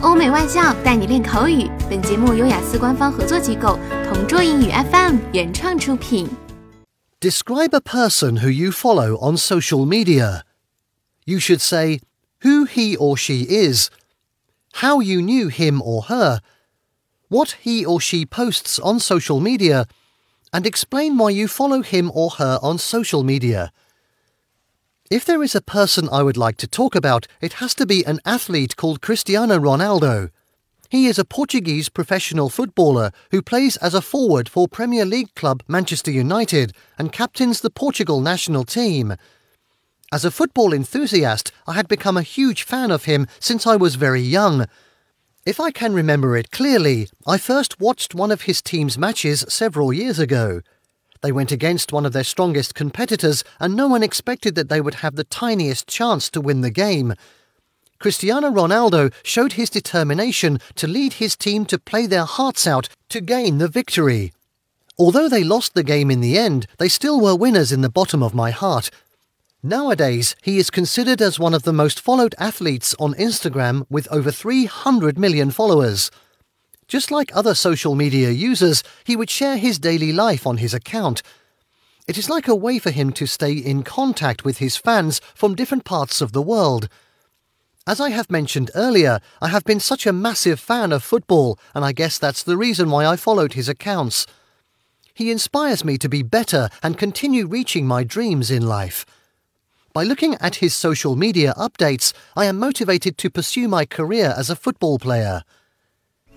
欧美外教带你练口语。本节目由雅思官方合作机构同桌英语 FM 原创出品。Describe a person who you follow on social media. You should say who he or she is, how you knew him or her, what he or she posts on social media, and explain why you follow him or her on social media. If there is a person I would like to talk about, it has to be an athlete called Cristiano Ronaldo. He is a Portuguese professional footballer who plays as a forward for Premier League club Manchester United and captains the Portugal national team. As a football enthusiast, I had become a huge fan of him since I was very young. If I can remember it clearly, I first watched one of his team's matches several years ago. They went against one of their strongest competitors, and no one expected that they would have the tiniest chance to win the game. Cristiano Ronaldo showed his determination to lead his team to play their hearts out to gain the victory. Although they lost the game in the end, they still were winners in the bottom of my heart. Nowadays, he is considered as one of the most followed athletes on Instagram with over 300 million followers. Just like other social media users, he would share his daily life on his account. It is like a way for him to stay in contact with his fans from different parts of the world. As I have mentioned earlier, I have been such a massive fan of football, and I guess that's the reason why I followed his accounts. He inspires me to be better and continue reaching my dreams in life. By looking at his social media updates, I am motivated to pursue my career as a football player.